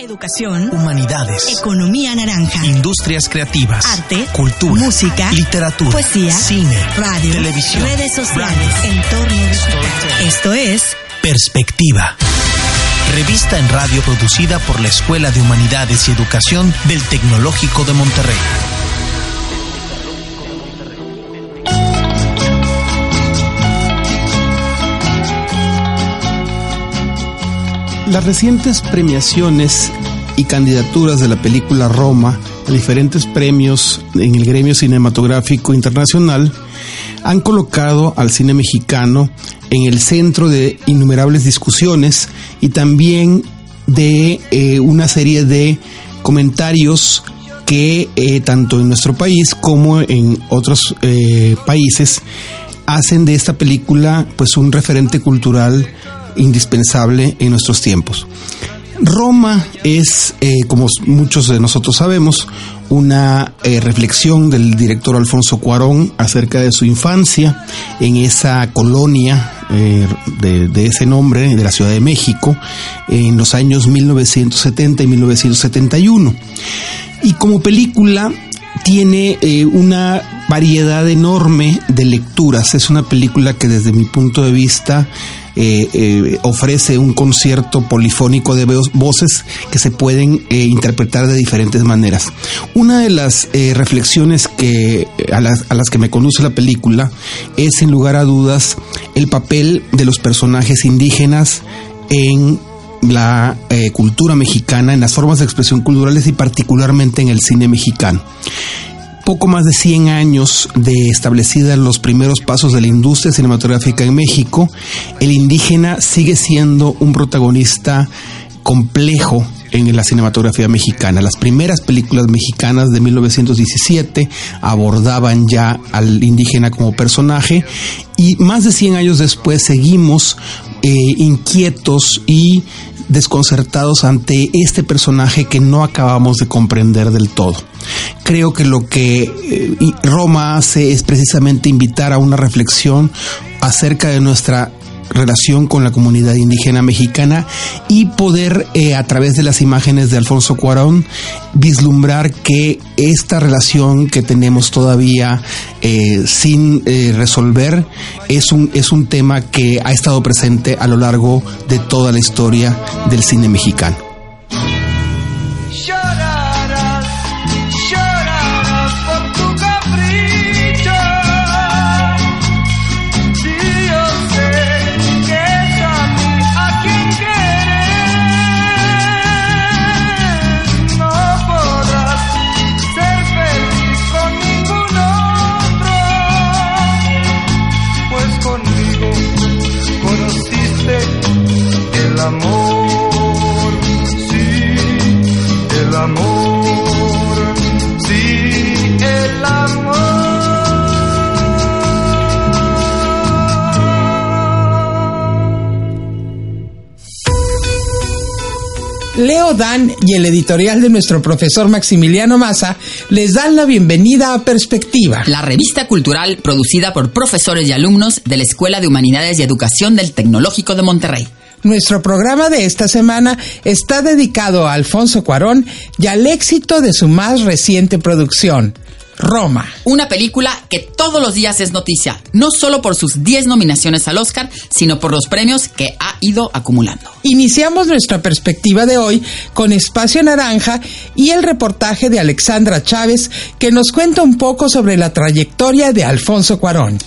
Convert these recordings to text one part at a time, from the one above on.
Educación, humanidades, economía naranja, industrias creativas, arte, cultura, música, literatura, poesía, cine, radio, televisión, redes sociales, branding, entorno digital. Esto es Perspectiva. Revista en radio producida por la Escuela de Humanidades y Educación del Tecnológico de Monterrey. Las recientes premiaciones y candidaturas de la película Roma a diferentes premios en el gremio cinematográfico internacional han colocado al cine mexicano en el centro de innumerables discusiones y también de eh, una serie de comentarios que eh, tanto en nuestro país como en otros eh, países hacen de esta película pues un referente cultural indispensable en nuestros tiempos. Roma es, eh, como muchos de nosotros sabemos, una eh, reflexión del director Alfonso Cuarón acerca de su infancia en esa colonia eh, de, de, ese nombre, de la Ciudad de México, en los años 1970 y 1971. Y como película tiene eh, una variedad enorme de lecturas. Es una película que desde mi punto de vista eh, eh, ofrece un concierto polifónico de voces que se pueden interpretar de diferentes maneras. Una de las reflexiones que, a las, a, las, que me conduce la película es sin lugar a dudas el papel de los personajes indígenas en la eh, cultura mexicana, en las formas de expresión culturales y particularmente en el cine mexicano. Poco más de 100 años de establecida los primeros pasos de la industria cinematográfica en México, el indígena sigue siendo un protagonista complejo en la cinematografía mexicana. Las primeras películas mexicanas de 1917 abordaban ya al indígena como personaje y más de 100 años después seguimos eh, inquietos y desconcertados ante este personaje que no acabamos de comprender del todo. Creo que lo que eh, Roma hace es precisamente invitar a una reflexión acerca de nuestra relación con la comunidad indígena mexicana y poder eh, a través de las imágenes de Alfonso Cuarón vislumbrar que esta relación que tenemos todavía eh, sin eh, resolver es un, es un tema que ha estado presente a lo largo de toda la historia del cine mexicano. Dan y el editorial de nuestro profesor Maximiliano Maza les dan la bienvenida a Perspectiva, la revista cultural producida por profesores y alumnos de la Escuela de Humanidades y Educación del Tecnológico de Monterrey. Nuestro programa de esta semana está dedicado a Alfonso Cuarón y al éxito de su más reciente producción, Roma. Una película que todos los días es noticia, no solo por sus 10 nominaciones al Oscar, sino por los premios que ha ido acumulando. Iniciamos nuestra perspectiva de hoy con Espacio Naranja y el reportaje de Alexandra Chávez que nos cuenta un poco sobre la trayectoria de Alfonso Cuarón.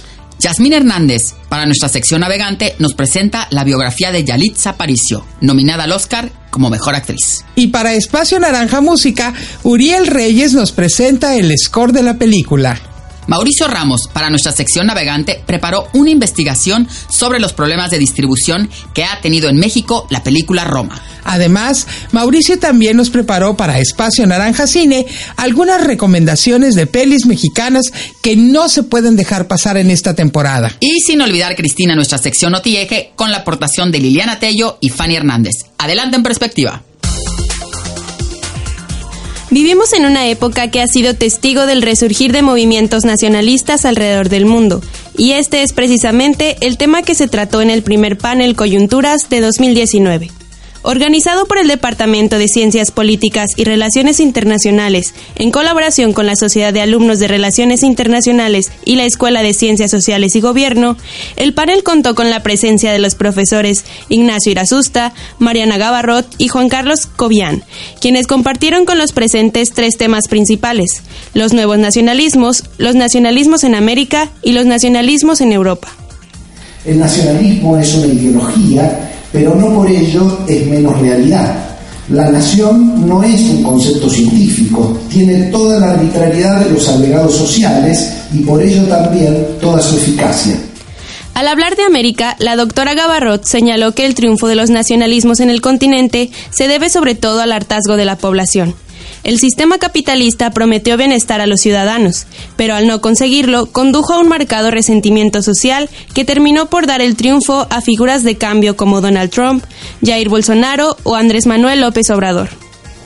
Yasmín Hernández, para nuestra sección navegante, nos presenta la biografía de Yalitza Aparicio, nominada al Oscar como Mejor Actriz. Y para Espacio Naranja Música, Uriel Reyes nos presenta el score de la película. Mauricio Ramos, para nuestra sección navegante, preparó una investigación sobre los problemas de distribución que ha tenido en México la película Roma. Además, Mauricio también nos preparó para Espacio Naranja Cine algunas recomendaciones de pelis mexicanas que no se pueden dejar pasar en esta temporada. Y sin olvidar, Cristina, nuestra sección Notieje con la aportación de Liliana Tello y Fanny Hernández. Adelante en perspectiva. Vivimos en una época que ha sido testigo del resurgir de movimientos nacionalistas alrededor del mundo, y este es precisamente el tema que se trató en el primer panel Coyunturas de 2019. Organizado por el Departamento de Ciencias Políticas y Relaciones Internacionales, en colaboración con la Sociedad de Alumnos de Relaciones Internacionales y la Escuela de Ciencias Sociales y Gobierno, el panel contó con la presencia de los profesores Ignacio Irasusta, Mariana Gavarrot y Juan Carlos Cobian, quienes compartieron con los presentes tres temas principales, los nuevos nacionalismos, los nacionalismos en América y los nacionalismos en Europa. El nacionalismo es una ideología pero no por ello es menos realidad. La nación no es un concepto científico, tiene toda la arbitrariedad de los agregados sociales y por ello también toda su eficacia. Al hablar de América, la doctora Gavarrot señaló que el triunfo de los nacionalismos en el continente se debe sobre todo al hartazgo de la población. El sistema capitalista prometió bienestar a los ciudadanos, pero al no conseguirlo condujo a un marcado resentimiento social que terminó por dar el triunfo a figuras de cambio como Donald Trump, Jair Bolsonaro o Andrés Manuel López Obrador.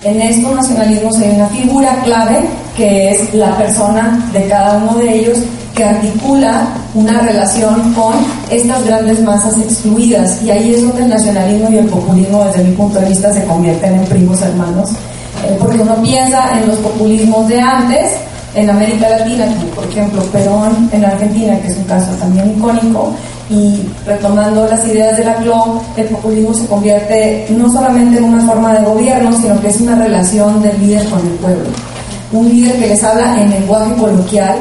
En estos nacionalismos hay una figura clave que es la persona de cada uno de ellos que articula una relación con estas grandes masas excluidas y ahí es donde el nacionalismo y el populismo desde mi punto de vista se convierten en primos hermanos porque uno piensa en los populismos de antes, en América Latina, por ejemplo Perón en Argentina, que es un caso también icónico, y retomando las ideas de la CLO, el populismo se convierte no solamente en una forma de gobierno, sino que es una relación del líder con el pueblo. Un líder que les habla en lenguaje coloquial,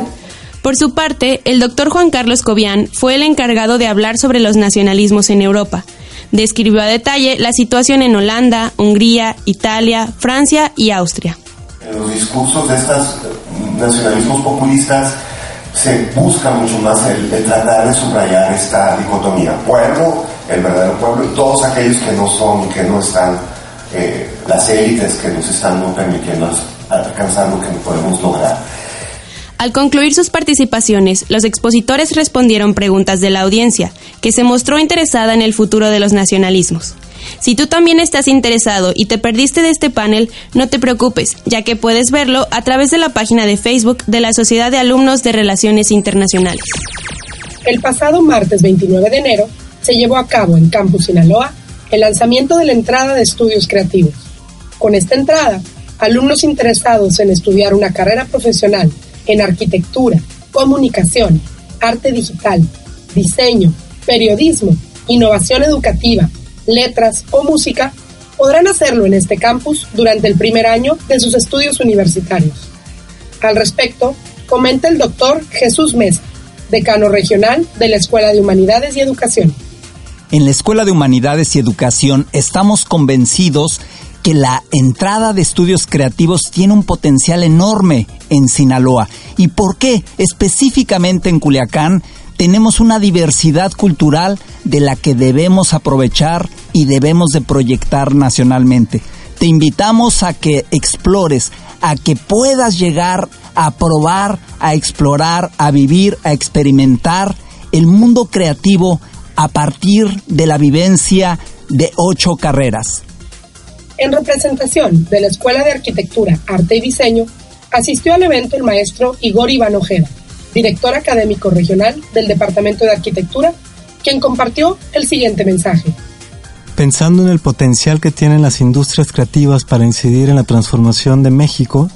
por su parte, el doctor Juan Carlos Cobian fue el encargado de hablar sobre los nacionalismos en Europa describió a detalle la situación en Holanda, Hungría, Italia, Francia y Austria. En los discursos de estos nacionalismos populistas se busca mucho más el, tratar de subrayar esta dicotomía, pueblo, el verdadero pueblo todos aquellos que no son y que no están, eh, las élites que nos están no permitiendo alcanzar lo que podemos lograr. Al concluir sus participaciones, los expositores respondieron preguntas de la audiencia, que se mostró interesada en el futuro de los nacionalismos. Si tú también estás interesado y te perdiste de este panel, no te preocupes, ya que puedes verlo a través de la página de Facebook de la Sociedad de Alumnos de Relaciones Internacionales. El pasado martes 29 de enero se llevó a cabo en Campus Sinaloa el lanzamiento de la entrada de estudios creativos. Con esta entrada, alumnos interesados en estudiar una carrera profesional en arquitectura, comunicación, arte digital, diseño, periodismo, innovación educativa, letras o música, podrán hacerlo en este campus durante el primer año de sus estudios universitarios. Al respecto, comenta el doctor Jesús Mesa, decano regional de la Escuela de Humanidades y Educación. En la Escuela de Humanidades y Educación estamos convencidos que la entrada de estudios creativos tiene un potencial enorme en Sinaloa. ¿Y por qué? Específicamente en Culiacán tenemos una diversidad cultural de la que debemos aprovechar y debemos de proyectar nacionalmente. Te invitamos a que explores, a que puedas llegar a probar, a explorar, a vivir, a experimentar el mundo creativo a partir de la vivencia de ocho carreras. En representación de la Escuela de Arquitectura, Arte y Diseño, asistió al evento el maestro Igor Iván Ojeda, director académico regional del Departamento de Arquitectura, quien compartió el siguiente mensaje. Pensando en el potencial que tienen las industrias creativas para incidir en la transformación de México,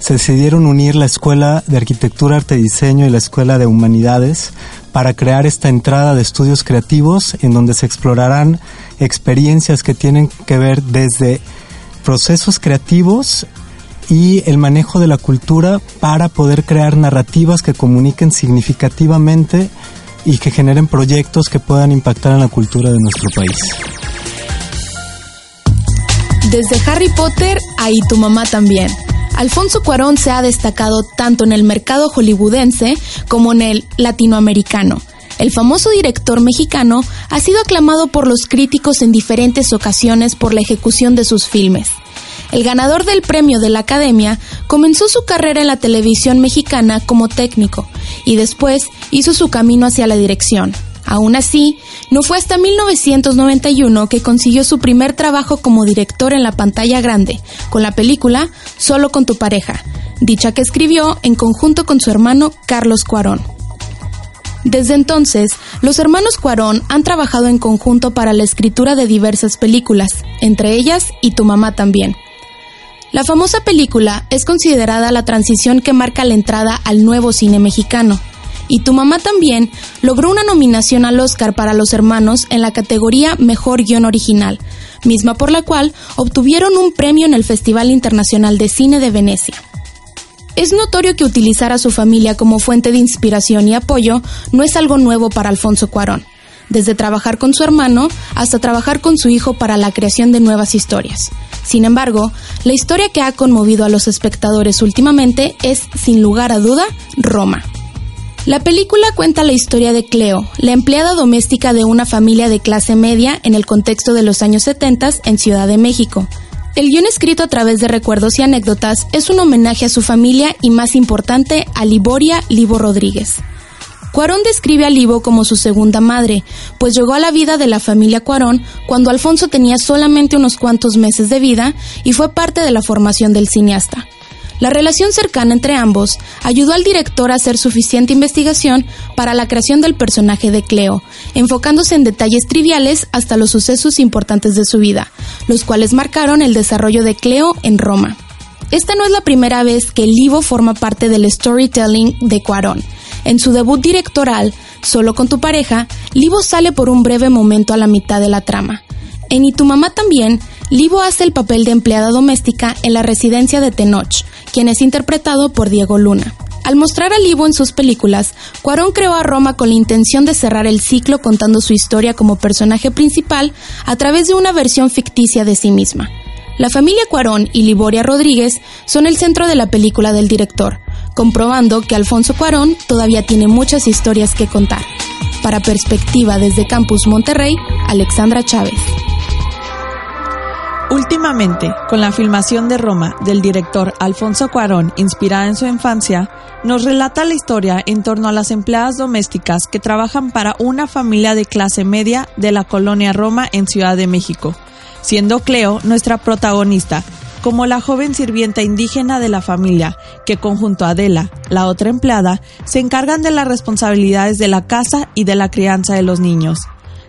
se decidieron unir la Escuela de Arquitectura, Arte y Diseño y la Escuela de Humanidades para crear esta entrada de estudios creativos en donde se explorarán experiencias que tienen que ver desde procesos creativos y el manejo de la cultura para poder crear narrativas que comuniquen significativamente y que generen proyectos que puedan impactar en la cultura de nuestro país. Desde Harry Potter, ahí tu mamá también. Alfonso Cuarón se ha destacado tanto en el mercado hollywoodense como en el latinoamericano. El famoso director mexicano ha sido aclamado por los críticos en diferentes ocasiones por la ejecución de sus filmes. El ganador del premio de la Academia comenzó su carrera en la televisión mexicana como técnico y después hizo su camino hacia la dirección. Aún así, no fue hasta 1991 que consiguió su primer trabajo como director en la pantalla grande, con la película Solo con tu pareja, dicha que escribió en conjunto con su hermano Carlos Cuarón. Desde entonces, los hermanos Cuarón han trabajado en conjunto para la escritura de diversas películas, entre ellas Y tu mamá también. La famosa película es considerada la transición que marca la entrada al nuevo cine mexicano. Y tu mamá también logró una nominación al Oscar para los hermanos en la categoría Mejor Guión Original, misma por la cual obtuvieron un premio en el Festival Internacional de Cine de Venecia. Es notorio que utilizar a su familia como fuente de inspiración y apoyo no es algo nuevo para Alfonso Cuarón, desde trabajar con su hermano hasta trabajar con su hijo para la creación de nuevas historias. Sin embargo, la historia que ha conmovido a los espectadores últimamente es, sin lugar a duda, Roma. La película cuenta la historia de Cleo, la empleada doméstica de una familia de clase media en el contexto de los años 70 en Ciudad de México, el guion escrito a través de recuerdos y anécdotas es un homenaje a su familia y más importante a Liboria Libo Rodríguez. Cuarón describe a Libo como su segunda madre, pues llegó a la vida de la familia Cuarón cuando Alfonso tenía solamente unos cuantos meses de vida y fue parte de la formación del cineasta. La relación cercana entre ambos ayudó al director a hacer suficiente investigación para la creación del personaje de Cleo, enfocándose en detalles triviales hasta los sucesos importantes de su vida, los cuales marcaron el desarrollo de Cleo en Roma. Esta no es la primera vez que Livo forma parte del storytelling de Cuarón. En su debut directoral, Solo con tu pareja, Livo sale por un breve momento a la mitad de la trama. En Y tu mamá también, Livo hace el papel de empleada doméstica en la residencia de Tenoch, quien es interpretado por Diego Luna. Al mostrar a Livo en sus películas, Cuarón creó a Roma con la intención de cerrar el ciclo contando su historia como personaje principal a través de una versión ficticia de sí misma. La familia Cuarón y Liboria Rodríguez son el centro de la película del director, comprobando que Alfonso Cuarón todavía tiene muchas historias que contar. Para Perspectiva desde Campus Monterrey, Alexandra Chávez. Últimamente, con la filmación de Roma del director Alfonso Cuarón, inspirada en su infancia, nos relata la historia en torno a las empleadas domésticas que trabajan para una familia de clase media de la colonia Roma en Ciudad de México, siendo Cleo nuestra protagonista, como la joven sirvienta indígena de la familia, que conjunto a Adela, la otra empleada, se encargan de las responsabilidades de la casa y de la crianza de los niños.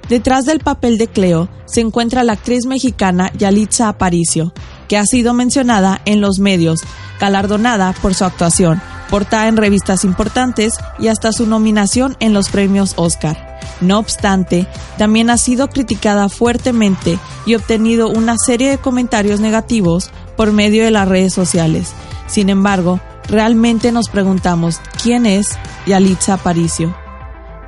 Detrás del papel de Cleo se encuentra la actriz mexicana Yalitza Aparicio, que ha sido mencionada en los medios, galardonada por su actuación, portada en revistas importantes y hasta su nominación en los premios Oscar. No obstante, también ha sido criticada fuertemente y obtenido una serie de comentarios negativos por medio de las redes sociales. Sin embargo, realmente nos preguntamos quién es Yalitza Aparicio.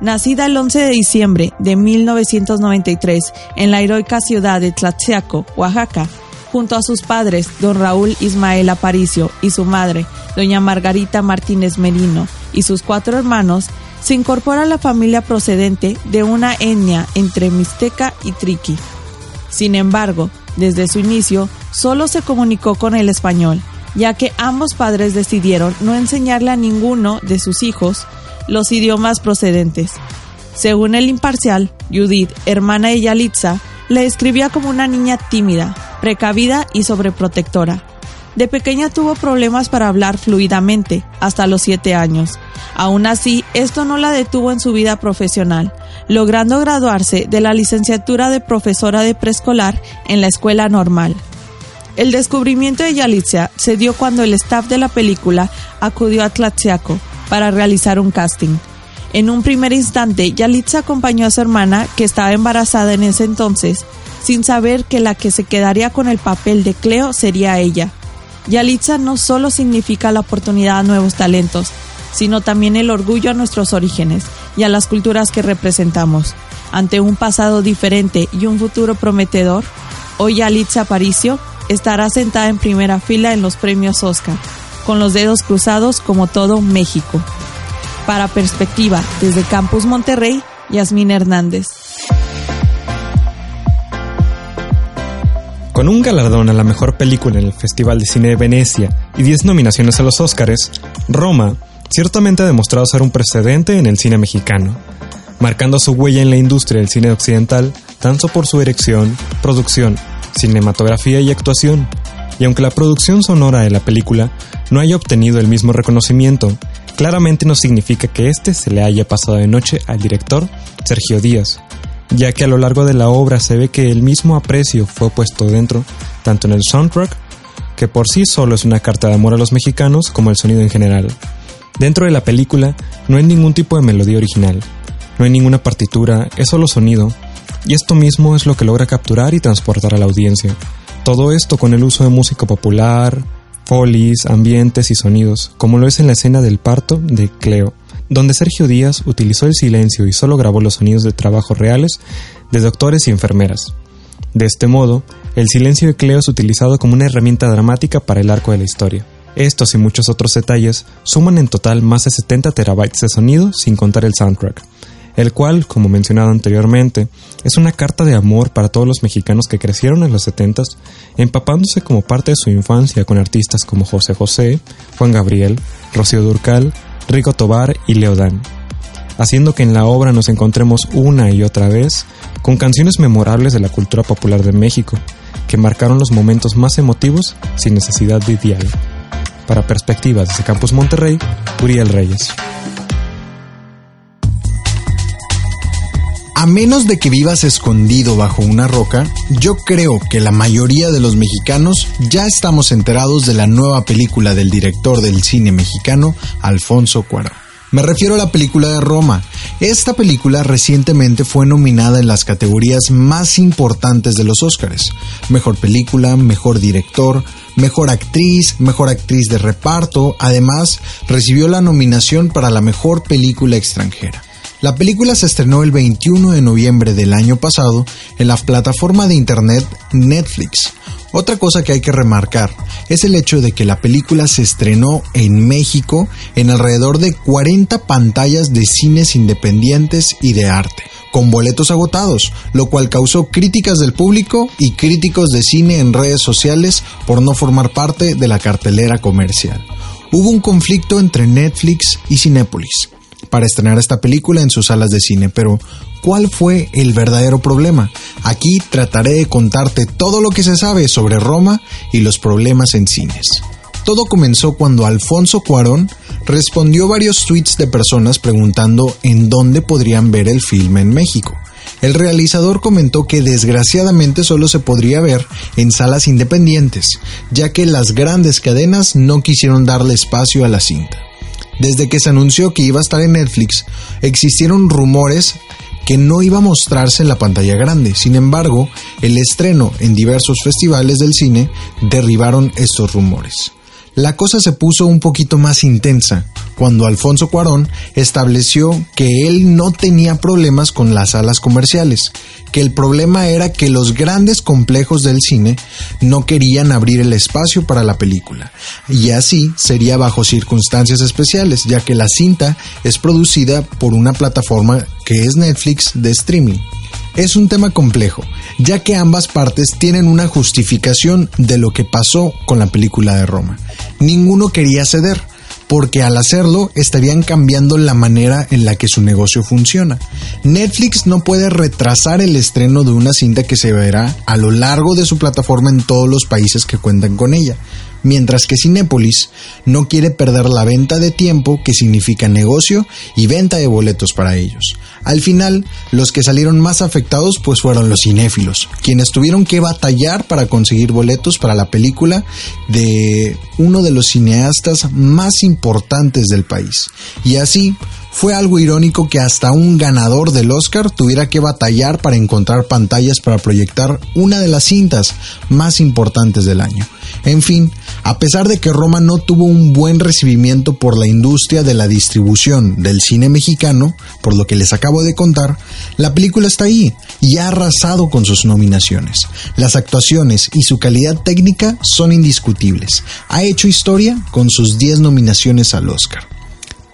Nacida el 11 de diciembre de 1993 en la heroica ciudad de Tlaxiaco, Oaxaca, junto a sus padres, don Raúl Ismael Aparicio, y su madre, doña Margarita Martínez Merino, y sus cuatro hermanos, se incorpora a la familia procedente de una etnia entre Mixteca y Triqui. Sin embargo, desde su inicio, solo se comunicó con el español, ya que ambos padres decidieron no enseñarle a ninguno de sus hijos los idiomas procedentes. Según el imparcial, Judith, hermana de Yalitza, le describía como una niña tímida, precavida y sobreprotectora. De pequeña tuvo problemas para hablar fluidamente, hasta los siete años. Aún así, esto no la detuvo en su vida profesional, logrando graduarse de la licenciatura de profesora de preescolar en la escuela normal. El descubrimiento de Yalitza se dio cuando el staff de la película acudió a Tlaxiaco, para realizar un casting. En un primer instante, Yalitza acompañó a su hermana, que estaba embarazada en ese entonces, sin saber que la que se quedaría con el papel de Cleo sería ella. Yalitza no solo significa la oportunidad a nuevos talentos, sino también el orgullo a nuestros orígenes y a las culturas que representamos. Ante un pasado diferente y un futuro prometedor, hoy Yalitza Aparicio estará sentada en primera fila en los premios Oscar con los dedos cruzados como todo México. Para Perspectiva, desde Campus Monterrey, Yasmín Hernández. Con un galardón a la mejor película en el Festival de Cine de Venecia y 10 nominaciones a los Oscars, Roma ciertamente ha demostrado ser un precedente en el cine mexicano, marcando su huella en la industria del cine occidental tanto por su dirección, producción, cinematografía y actuación, y aunque la producción sonora de la película no haya obtenido el mismo reconocimiento, claramente no significa que este se le haya pasado de noche al director Sergio Díaz, ya que a lo largo de la obra se ve que el mismo aprecio fue puesto dentro, tanto en el soundtrack, que por sí solo es una carta de amor a los mexicanos, como el sonido en general. Dentro de la película no hay ningún tipo de melodía original, no hay ninguna partitura, es solo sonido, y esto mismo es lo que logra capturar y transportar a la audiencia. Todo esto con el uso de música popular, folies, ambientes y sonidos, como lo es en la escena del parto de Cleo, donde Sergio Díaz utilizó el silencio y solo grabó los sonidos de trabajo reales de doctores y enfermeras. De este modo, el silencio de Cleo es utilizado como una herramienta dramática para el arco de la historia. Estos y muchos otros detalles suman en total más de 70 terabytes de sonido sin contar el soundtrack, el cual, como mencionado anteriormente, es una carta de amor para todos los mexicanos que crecieron en los 70 empapándose como parte de su infancia con artistas como José José, Juan Gabriel, Rocío Durcal, Rico Tobar y Leodán, haciendo que en la obra nos encontremos una y otra vez con canciones memorables de la cultura popular de México, que marcaron los momentos más emotivos sin necesidad de diálogo. Para Perspectivas desde Campus Monterrey, Uriel Reyes. A menos de que vivas escondido bajo una roca, yo creo que la mayoría de los mexicanos ya estamos enterados de la nueva película del director del cine mexicano, Alfonso Cuarón. Me refiero a la película de Roma. Esta película recientemente fue nominada en las categorías más importantes de los Oscars. Mejor película, mejor director, mejor actriz, mejor actriz de reparto. Además, recibió la nominación para la mejor película extranjera. La película se estrenó el 21 de noviembre del año pasado en la plataforma de internet Netflix. Otra cosa que hay que remarcar es el hecho de que la película se estrenó en México en alrededor de 40 pantallas de cines independientes y de arte, con boletos agotados, lo cual causó críticas del público y críticos de cine en redes sociales por no formar parte de la cartelera comercial. Hubo un conflicto entre Netflix y Cinépolis para estrenar esta película en sus salas de cine, pero ¿cuál fue el verdadero problema? Aquí trataré de contarte todo lo que se sabe sobre Roma y los problemas en cines. Todo comenzó cuando Alfonso Cuarón respondió varios tweets de personas preguntando en dónde podrían ver el filme en México. El realizador comentó que desgraciadamente solo se podría ver en salas independientes, ya que las grandes cadenas no quisieron darle espacio a la cinta. Desde que se anunció que iba a estar en Netflix, existieron rumores que no iba a mostrarse en la pantalla grande. Sin embargo, el estreno en diversos festivales del cine derribaron estos rumores. La cosa se puso un poquito más intensa cuando Alfonso Cuarón estableció que él no tenía problemas con las salas comerciales, que el problema era que los grandes complejos del cine no querían abrir el espacio para la película, y así sería bajo circunstancias especiales, ya que la cinta es producida por una plataforma que es Netflix de streaming. Es un tema complejo, ya que ambas partes tienen una justificación de lo que pasó con la película de Roma. Ninguno quería ceder, porque al hacerlo estarían cambiando la manera en la que su negocio funciona. Netflix no puede retrasar el estreno de una cinta que se verá a lo largo de su plataforma en todos los países que cuentan con ella mientras que Cinépolis no quiere perder la venta de tiempo que significa negocio y venta de boletos para ellos. Al final, los que salieron más afectados pues fueron los cinéfilos, quienes tuvieron que batallar para conseguir boletos para la película de uno de los cineastas más importantes del país. Y así, fue algo irónico que hasta un ganador del Oscar tuviera que batallar para encontrar pantallas para proyectar una de las cintas más importantes del año. En fin, a pesar de que Roma no tuvo un buen recibimiento por la industria de la distribución del cine mexicano, por lo que les acabo de contar, la película está ahí y ha arrasado con sus nominaciones. Las actuaciones y su calidad técnica son indiscutibles. Ha hecho historia con sus 10 nominaciones al Oscar.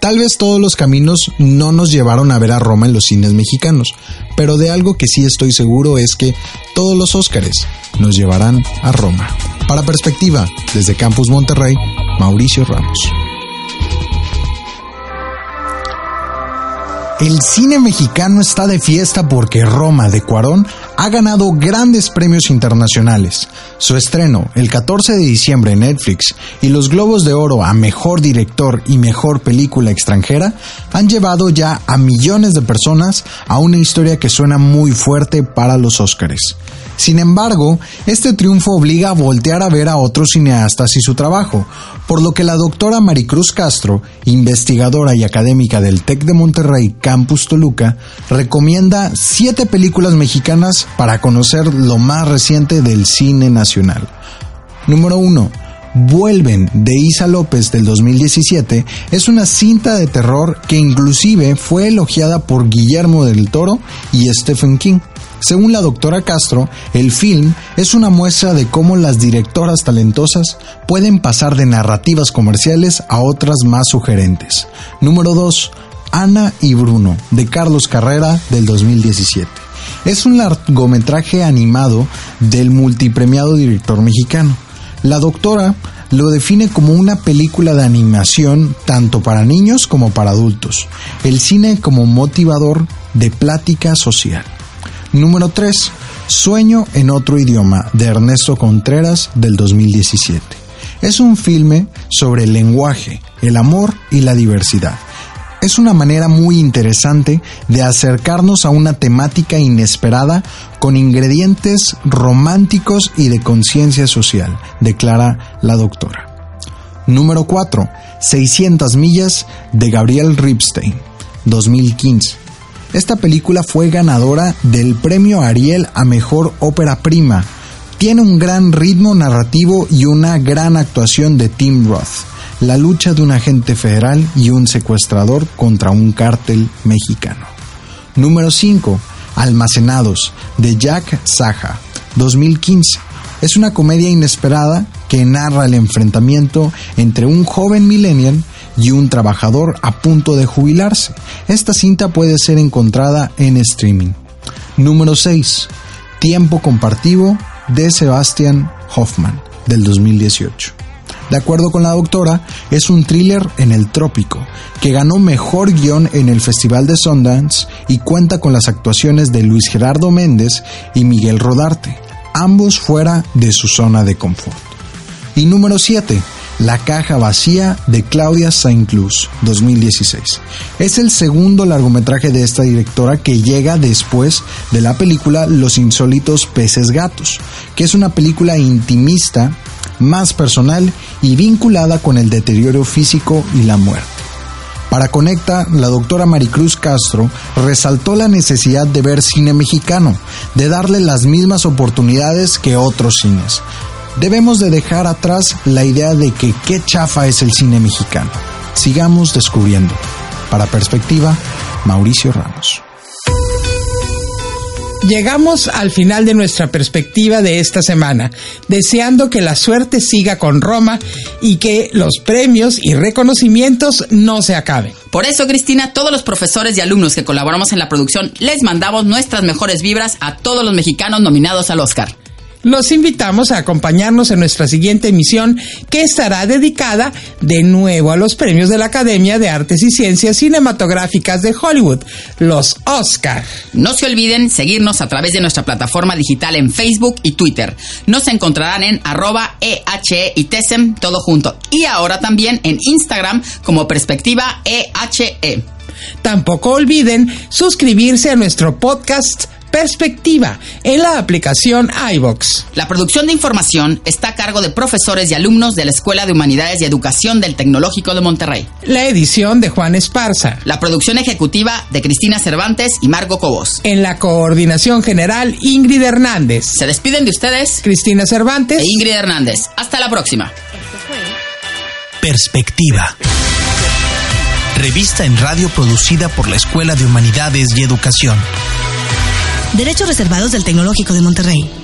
Tal vez todos los caminos no nos llevaron a ver a Roma en los cines mexicanos, pero de algo que sí estoy seguro es que todos los Óscares nos llevarán a Roma. Para perspectiva, desde Campus Monterrey, Mauricio Ramos. El cine mexicano está de fiesta porque Roma de Cuarón ha ganado grandes premios internacionales. Su estreno, el 14 de diciembre en Netflix, y los Globos de Oro a Mejor Director y Mejor Película Extranjera han llevado ya a millones de personas a una historia que suena muy fuerte para los Óscares. Sin embargo, este triunfo obliga a voltear a ver a otros cineastas y su trabajo, por lo que la doctora Maricruz Castro, investigadora y académica del TEC de Monterrey Campus Toluca, recomienda siete películas mexicanas para conocer lo más reciente del cine nacional. Número 1. Vuelven de Isa López del 2017 es una cinta de terror que inclusive fue elogiada por Guillermo del Toro y Stephen King. Según la doctora Castro, el film es una muestra de cómo las directoras talentosas pueden pasar de narrativas comerciales a otras más sugerentes. Número 2. Ana y Bruno, de Carlos Carrera, del 2017. Es un largometraje animado del multipremiado director mexicano. La doctora lo define como una película de animación tanto para niños como para adultos. El cine como motivador de plática social. Número 3. Sueño en otro idioma de Ernesto Contreras del 2017. Es un filme sobre el lenguaje, el amor y la diversidad. Es una manera muy interesante de acercarnos a una temática inesperada con ingredientes románticos y de conciencia social, declara la doctora. Número 4. 600 millas de Gabriel Ripstein, 2015. Esta película fue ganadora del premio Ariel a Mejor Ópera Prima. Tiene un gran ritmo narrativo y una gran actuación de Tim Roth. La lucha de un agente federal y un secuestrador contra un cártel mexicano. Número 5. Almacenados, de Jack Saja, 2015. Es una comedia inesperada que narra el enfrentamiento entre un joven millennial y un trabajador a punto de jubilarse. Esta cinta puede ser encontrada en streaming. Número 6. Tiempo compartido de Sebastian Hoffman del 2018. De acuerdo con la doctora, es un thriller en el trópico, que ganó mejor guion en el Festival de Sundance y cuenta con las actuaciones de Luis Gerardo Méndez y Miguel Rodarte, ambos fuera de su zona de confort. Y número 7. La caja vacía de Claudia Saint-Clus, 2016. Es el segundo largometraje de esta directora que llega después de la película Los insólitos peces gatos, que es una película intimista, más personal y vinculada con el deterioro físico y la muerte. Para Conecta, la doctora Maricruz Castro resaltó la necesidad de ver cine mexicano, de darle las mismas oportunidades que otros cines, debemos de dejar atrás la idea de que qué chafa es el cine mexicano. Sigamos descubriendo. Para Perspectiva, Mauricio Ramos. Llegamos al final de nuestra perspectiva de esta semana, deseando que la suerte siga con Roma y que los premios y reconocimientos no se acaben. Por eso, Cristina, todos los profesores y alumnos que colaboramos en la producción les mandamos nuestras mejores vibras a todos los mexicanos nominados al Oscar. Los invitamos a acompañarnos en nuestra siguiente emisión que estará dedicada de nuevo a los premios de la Academia de Artes y Ciencias Cinematográficas de Hollywood, los Oscar. No se olviden seguirnos a través de nuestra plataforma digital en Facebook y Twitter. Nos encontrarán en arroba EHE y TESEM todo junto. Y ahora también en Instagram como Perspectiva EHE. Tampoco olviden suscribirse a nuestro podcast Perspectiva en la aplicación iBox. La producción de información está a cargo de profesores y alumnos de la Escuela de Humanidades y Educación del Tecnológico de Monterrey. La edición de Juan Esparza. La producción ejecutiva de Cristina Cervantes y Margo Cobos. En la coordinación general, Ingrid Hernández. Se despiden de ustedes Cristina Cervantes e Ingrid Hernández. Hasta la próxima. Perspectiva. Revista en radio producida por la Escuela de Humanidades y Educación. Derechos reservados del Tecnológico de Monterrey.